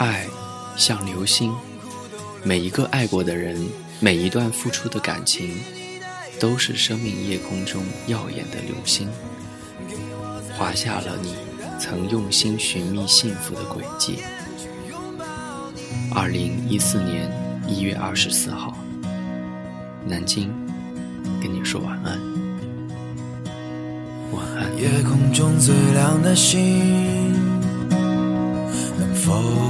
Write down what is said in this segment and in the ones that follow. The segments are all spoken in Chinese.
爱像流星，每一个爱过的人，每一段付出的感情，都是生命夜空中耀眼的流星，划下了你曾用心寻觅幸福的轨迹。二零一四年一月二十四号，南京，跟你说晚安，晚安。夜空中最亮的星，能否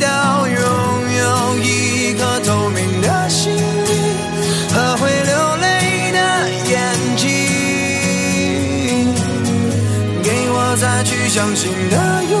相信的勇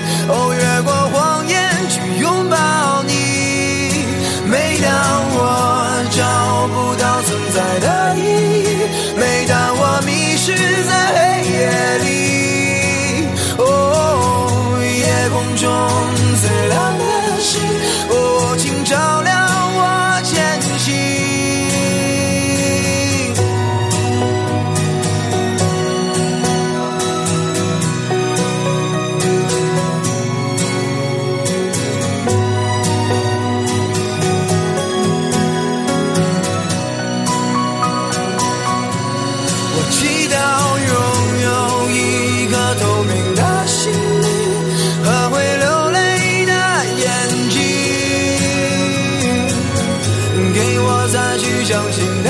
透明的心灵和会流泪的眼睛，给我再去相信的